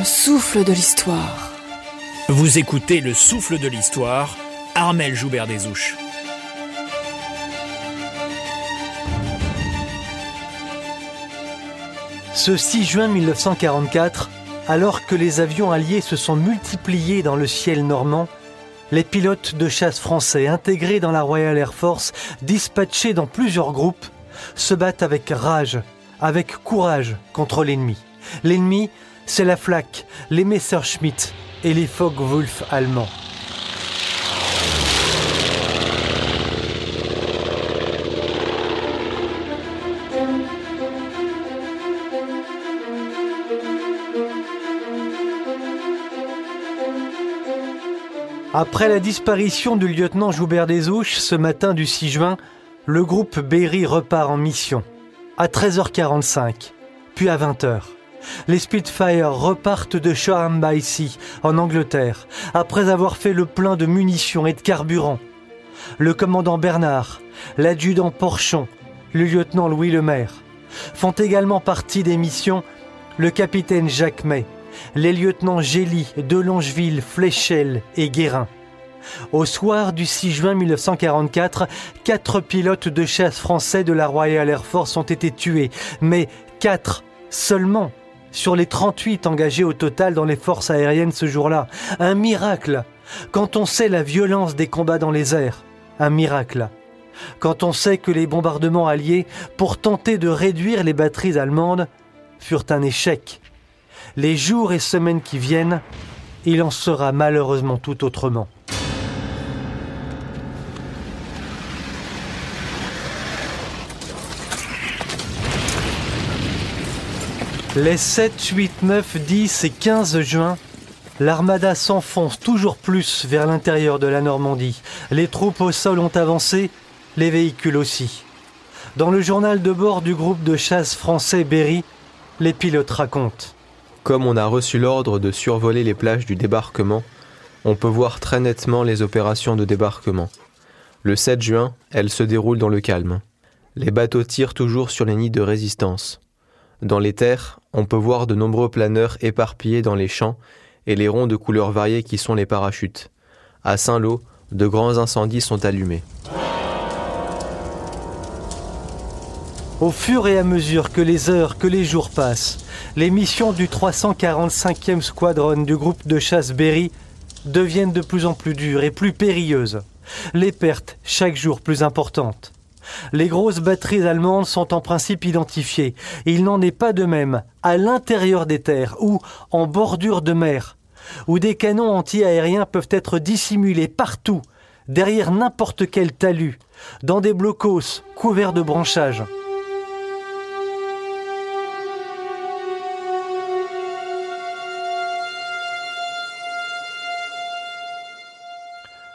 Le souffle de l'histoire. Vous écoutez Le souffle de l'histoire, Armel Joubert des Ouches. Ce 6 juin 1944, alors que les avions alliés se sont multipliés dans le ciel normand, les pilotes de chasse français intégrés dans la Royal Air Force, dispatchés dans plusieurs groupes, se battent avec rage, avec courage contre l'ennemi. L'ennemi, c'est la Flak, les Messerschmitt et les Focke-Wulf allemands. Après la disparition du lieutenant Joubert des Ouches ce matin du 6 juin, le groupe Berry repart en mission. À 13h45, puis à 20h. Les Spitfire repartent de Shoreham by Sea, en Angleterre, après avoir fait le plein de munitions et de carburant. Le commandant Bernard, l'adjudant Porchon, le lieutenant Louis Lemaire font également partie des missions le capitaine Jacques May, les lieutenants Gély, Delongeville, Fléchel et Guérin. Au soir du 6 juin 1944, quatre pilotes de chasse français de la Royal Air Force ont été tués, mais quatre seulement sur les 38 engagés au total dans les forces aériennes ce jour-là. Un miracle quand on sait la violence des combats dans les airs. Un miracle quand on sait que les bombardements alliés, pour tenter de réduire les batteries allemandes, furent un échec. Les jours et semaines qui viennent, il en sera malheureusement tout autrement. Les 7, 8, 9, 10 et 15 juin, l'armada s'enfonce toujours plus vers l'intérieur de la Normandie. Les troupes au sol ont avancé, les véhicules aussi. Dans le journal de bord du groupe de chasse français Berry, les pilotes racontent. Comme on a reçu l'ordre de survoler les plages du débarquement, on peut voir très nettement les opérations de débarquement. Le 7 juin, elles se déroulent dans le calme. Les bateaux tirent toujours sur les nids de résistance. Dans les terres, on peut voir de nombreux planeurs éparpillés dans les champs et les ronds de couleurs variées qui sont les parachutes. À Saint-Lô, de grands incendies sont allumés. Au fur et à mesure que les heures, que les jours passent, les missions du 345e squadron du groupe de chasse Berry deviennent de plus en plus dures et plus périlleuses. Les pertes chaque jour plus importantes. Les grosses batteries allemandes sont en principe identifiées. Il n'en est pas de même à l'intérieur des terres ou en bordure de mer, où des canons anti-aériens peuvent être dissimulés partout, derrière n'importe quel talus, dans des blocos couverts de branchages.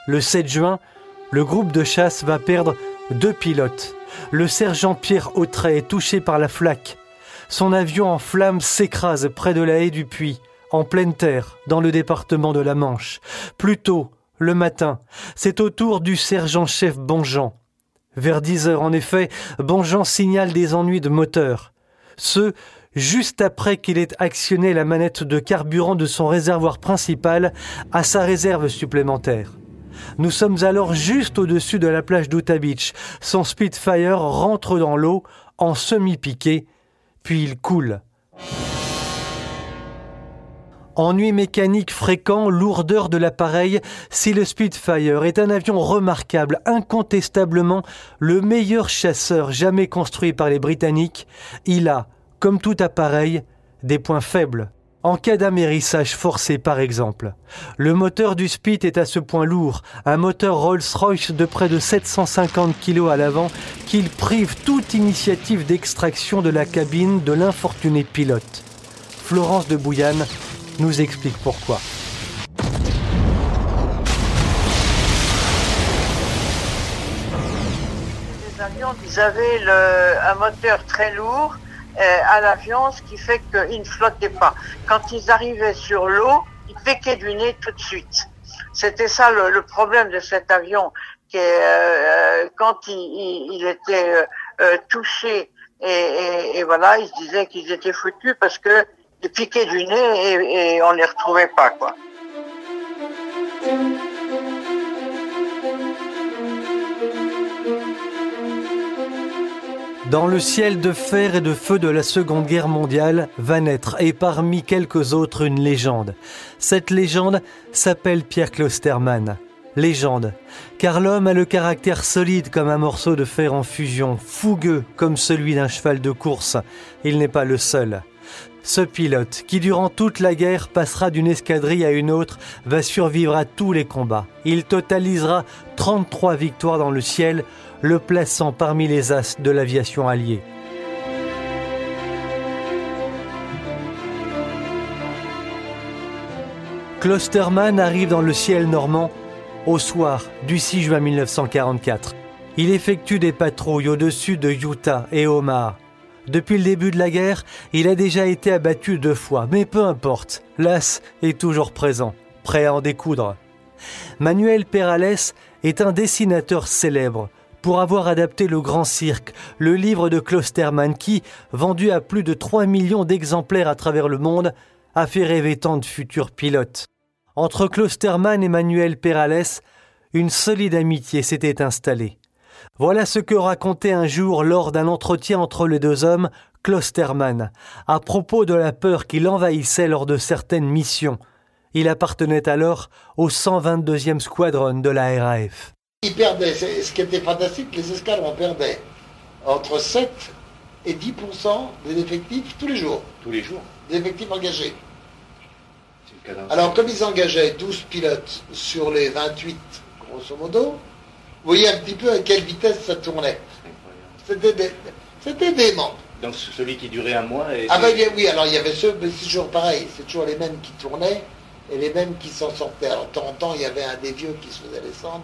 Le 7 juin, le groupe de chasse va perdre deux pilotes. Le sergent Pierre Autray est touché par la flaque. Son avion en flammes s'écrase près de la haie du puits, en pleine terre, dans le département de la Manche. Plus tôt, le matin, c'est au tour du sergent-chef Bonjean. Vers 10 heures, en effet, Bonjean signale des ennuis de moteur. Ce, juste après qu'il ait actionné la manette de carburant de son réservoir principal à sa réserve supplémentaire. Nous sommes alors juste au-dessus de la plage d'Utah Beach. Son Spitfire rentre dans l'eau en semi-piqué, puis il coule. Ennui mécanique fréquent, lourdeur de l'appareil, si le Spitfire est un avion remarquable, incontestablement le meilleur chasseur jamais construit par les Britanniques, il a, comme tout appareil, des points faibles en cas d'amérissage forcé par exemple. Le moteur du Spit est à ce point lourd, un moteur Rolls-Royce de près de 750 kg à l'avant, qu'il prive toute initiative d'extraction de la cabine de l'infortuné pilote. Florence de Bouillane nous explique pourquoi. Avions, ils avaient un moteur très lourd à l'avion, ce qui fait qu'ils ne flottaient pas. Quand ils arrivaient sur l'eau, ils péquaient du nez tout de suite. C'était ça le, problème de cet avion, qui euh, euh, quand il, il, était touché et, et, voilà, ils se disaient qu'ils étaient foutus parce que ils piquaient du nez et, et on les retrouvait pas, quoi. Dans le ciel de fer et de feu de la Seconde Guerre mondiale va naître, et parmi quelques autres, une légende. Cette légende s'appelle Pierre Klostermann. Légende, car l'homme a le caractère solide comme un morceau de fer en fusion, fougueux comme celui d'un cheval de course. Il n'est pas le seul. Ce pilote, qui durant toute la guerre passera d'une escadrille à une autre, va survivre à tous les combats. Il totalisera 33 victoires dans le ciel, le plaçant parmi les as de l'aviation alliée. Klosterman arrive dans le ciel normand au soir du 6 juin 1944. Il effectue des patrouilles au-dessus de Utah et Omaha. Depuis le début de la guerre, il a déjà été abattu deux fois, mais peu importe, l'as est toujours présent, prêt à en découdre. Manuel Perales est un dessinateur célèbre pour avoir adapté Le Grand Cirque, le livre de Klosterman qui, vendu à plus de 3 millions d'exemplaires à travers le monde, a fait rêver tant de futurs pilotes. Entre Klosterman et Manuel Perales, une solide amitié s'était installée. Voilà ce que racontait un jour lors d'un entretien entre les deux hommes Klosterman à propos de la peur qui l'envahissait lors de certaines missions. Il appartenait alors au 122e squadron de la RAF. Il perdait, ce qui était fantastique, les escadrons perdaient entre 7 et 10% des effectifs tous les jours. Tous les jours. Des effectifs engagés. Alors, comme ils engageaient 12 pilotes sur les 28, grosso modo, vous voyez un petit peu à quelle vitesse ça tournait. C'était dément. Donc celui qui durait un mois et... Ah ben oui, alors il y avait ceux, mais c'est toujours pareil, c'est toujours les mêmes qui tournaient et les mêmes qui s'en sortaient. Alors de temps en temps, il y avait un des vieux qui se faisait descendre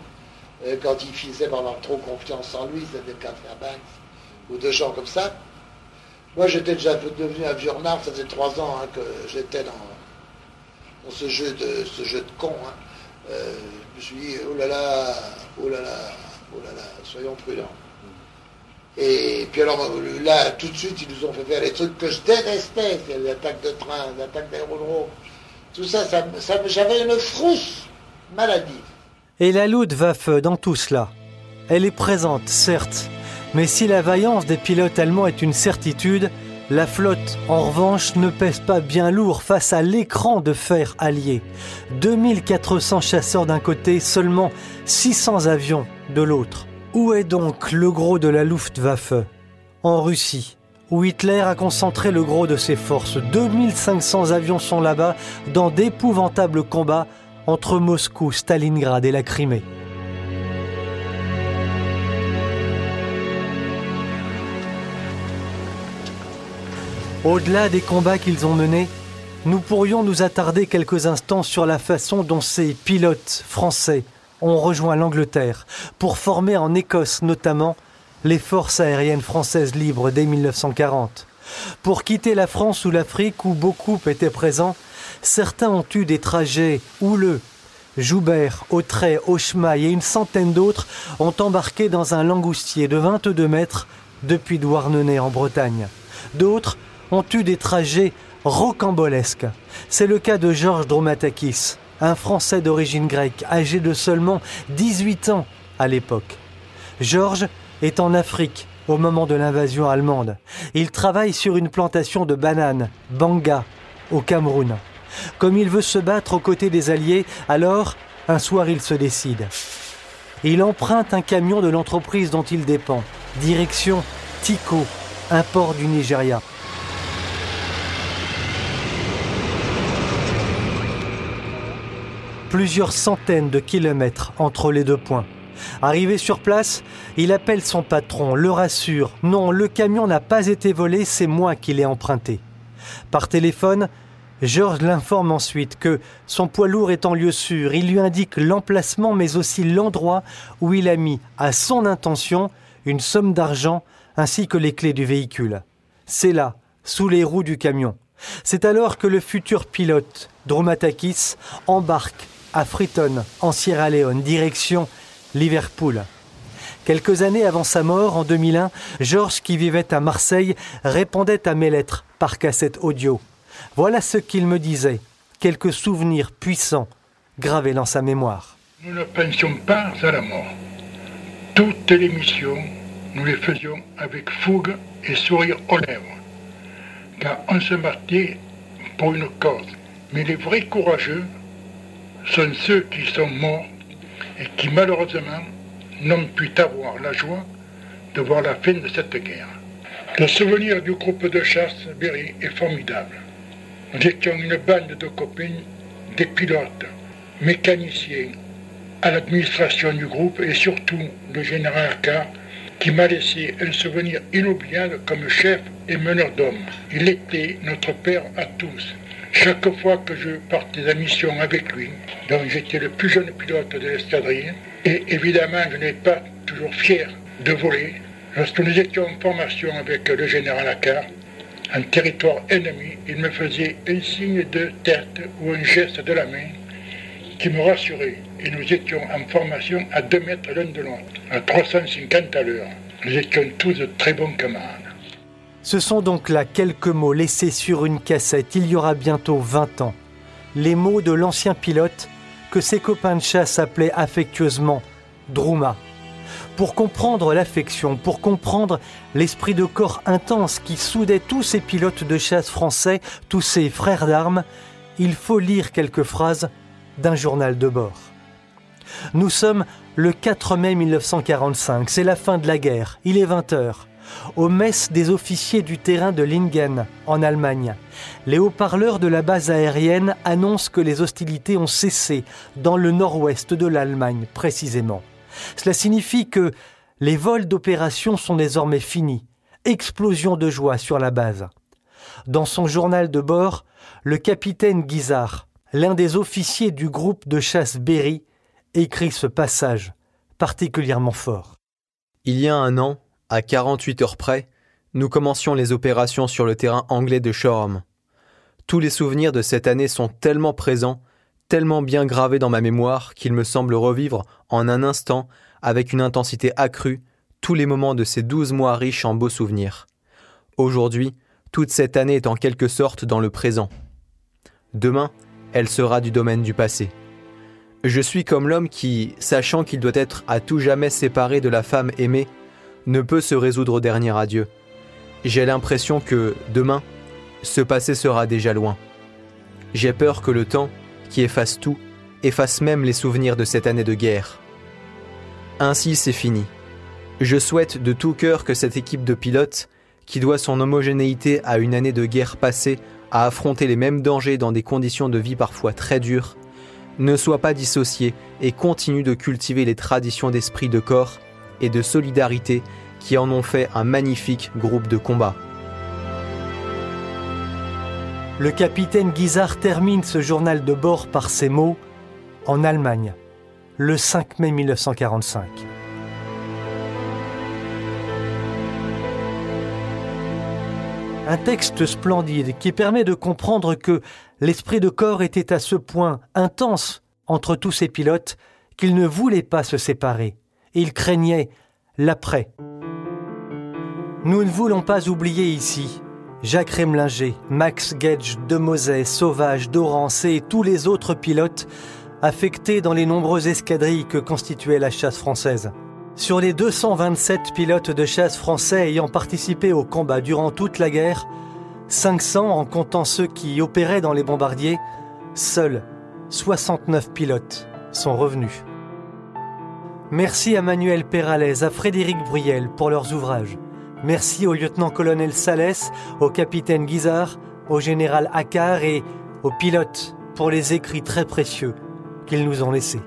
quand il finissaient par avoir trop confiance en lui, c'était le cas de Fairbanks ou de gens comme ça. Moi j'étais déjà devenu un vieux renard, ça faisait trois ans hein, que j'étais dans ce jeu de, ce jeu de con. Hein. Euh, je me suis dit, oh là là, oh là là, oh là là, soyons prudents. Et puis alors là, tout de suite, ils nous ont fait faire les trucs que je détestais, les attaques de train, les attaques d'aérodrome. Tout ça, ça, j'avais une frousse maladie. Et la va feu dans tout cela. Elle est présente, certes, mais si la vaillance des pilotes allemands est une certitude, la flotte, en revanche, ne pèse pas bien lourd face à l'écran de fer allié. 2400 chasseurs d'un côté, seulement 600 avions de l'autre. Où est donc le gros de la Luftwaffe? En Russie, où Hitler a concentré le gros de ses forces. 2500 avions sont là-bas dans d'épouvantables combats entre Moscou, Stalingrad et la Crimée. Au-delà des combats qu'ils ont menés, nous pourrions nous attarder quelques instants sur la façon dont ces pilotes français ont rejoint l'Angleterre pour former en Écosse notamment les forces aériennes françaises libres dès 1940. Pour quitter la France ou l'Afrique où beaucoup étaient présents, certains ont eu des trajets houleux. Joubert, Autray, Auchemaille et une centaine d'autres ont embarqué dans un langoustier de 22 mètres depuis Douarnenez en Bretagne. D'autres ont eu des trajets rocambolesques. C'est le cas de Georges Dromatakis, un Français d'origine grecque, âgé de seulement 18 ans à l'époque. Georges est en Afrique au moment de l'invasion allemande. Il travaille sur une plantation de bananes, Banga, au Cameroun. Comme il veut se battre aux côtés des Alliés, alors, un soir, il se décide. Il emprunte un camion de l'entreprise dont il dépend, direction Tiko, un port du Nigeria. plusieurs centaines de kilomètres entre les deux points. Arrivé sur place, il appelle son patron, le rassure. Non, le camion n'a pas été volé, c'est moi qui l'ai emprunté. Par téléphone, Georges l'informe ensuite que son poids lourd est en lieu sûr. Il lui indique l'emplacement mais aussi l'endroit où il a mis, à son intention, une somme d'argent ainsi que les clés du véhicule. C'est là, sous les roues du camion. C'est alors que le futur pilote, Dromatakis, embarque à Freetown, en Sierra Leone, direction Liverpool. Quelques années avant sa mort, en 2001, Georges, qui vivait à Marseille, répondait à mes lettres par cassette audio. Voilà ce qu'il me disait, quelques souvenirs puissants gravés dans sa mémoire. Nous ne pensions pas à la mort. Toutes les missions, nous les faisions avec fougue et sourire aux lèvres, car on se battait pour une cause. Mais les vrais courageux sont ceux qui sont morts et qui malheureusement n'ont pu avoir la joie de voir la fin de cette guerre. Le souvenir du groupe de chasse Berry est formidable. Nous étions une bande de copains, des pilotes, mécaniciens, à l'administration du groupe et surtout le général K, qui m'a laissé un souvenir inoubliable comme chef et meneur d'hommes. Il était notre père à tous. Chaque fois que je partais en mission avec lui, dont j'étais le plus jeune pilote de l'escadrille, et évidemment je n'étais pas toujours fier de voler, lorsque nous étions en formation avec le général Accard, en territoire ennemi, il me faisait un signe de tête ou un geste de la main qui me rassurait. Et nous étions en formation à 2 mètres l'un de l'autre, à 350 à l'heure. Nous étions tous de très bons camarades. Ce sont donc là quelques mots laissés sur une cassette il y aura bientôt 20 ans. Les mots de l'ancien pilote que ses copains de chasse appelaient affectueusement Drouma. Pour comprendre l'affection, pour comprendre l'esprit de corps intense qui soudait tous ces pilotes de chasse français, tous ces frères d'armes, il faut lire quelques phrases d'un journal de bord. Nous sommes le 4 mai 1945, c'est la fin de la guerre, il est 20 heures aux messes des officiers du terrain de Lingen, en Allemagne. Les haut-parleurs de la base aérienne annoncent que les hostilités ont cessé dans le nord-ouest de l'Allemagne, précisément. Cela signifie que les vols d'opération sont désormais finis. Explosion de joie sur la base. Dans son journal de bord, le capitaine Guizard, l'un des officiers du groupe de chasse Berry, écrit ce passage particulièrement fort. Il y a un an, à 48 heures près, nous commencions les opérations sur le terrain anglais de Shoreham. Tous les souvenirs de cette année sont tellement présents, tellement bien gravés dans ma mémoire qu'il me semble revivre en un instant, avec une intensité accrue, tous les moments de ces douze mois riches en beaux souvenirs. Aujourd'hui, toute cette année est en quelque sorte dans le présent. Demain, elle sera du domaine du passé. Je suis comme l'homme qui, sachant qu'il doit être à tout jamais séparé de la femme aimée, ne peut se résoudre au dernier adieu. J'ai l'impression que, demain, ce passé sera déjà loin. J'ai peur que le temps, qui efface tout, efface même les souvenirs de cette année de guerre. Ainsi c'est fini. Je souhaite de tout cœur que cette équipe de pilotes, qui doit son homogénéité à une année de guerre passée à affronter les mêmes dangers dans des conditions de vie parfois très dures, ne soit pas dissociée et continue de cultiver les traditions d'esprit de corps et de solidarité qui en ont fait un magnifique groupe de combat. Le capitaine Guizard termine ce journal de bord par ces mots en Allemagne, le 5 mai 1945. Un texte splendide qui permet de comprendre que l'esprit de corps était à ce point intense entre tous ces pilotes qu'ils ne voulaient pas se séparer. Il craignait l'après. Nous ne voulons pas oublier ici Jacques Remlinger, Max Gage, Demosay, Sauvage, Dorance et tous les autres pilotes affectés dans les nombreuses escadrilles que constituait la chasse française. Sur les 227 pilotes de chasse français ayant participé au combat durant toute la guerre, 500 en comptant ceux qui opéraient dans les bombardiers, seuls 69 pilotes sont revenus. Merci à Manuel Peralez, à Frédéric Bruyel pour leurs ouvrages. Merci au lieutenant-colonel Salès, au capitaine Guizard, au général Accard et aux pilotes pour les écrits très précieux qu'ils nous ont laissés.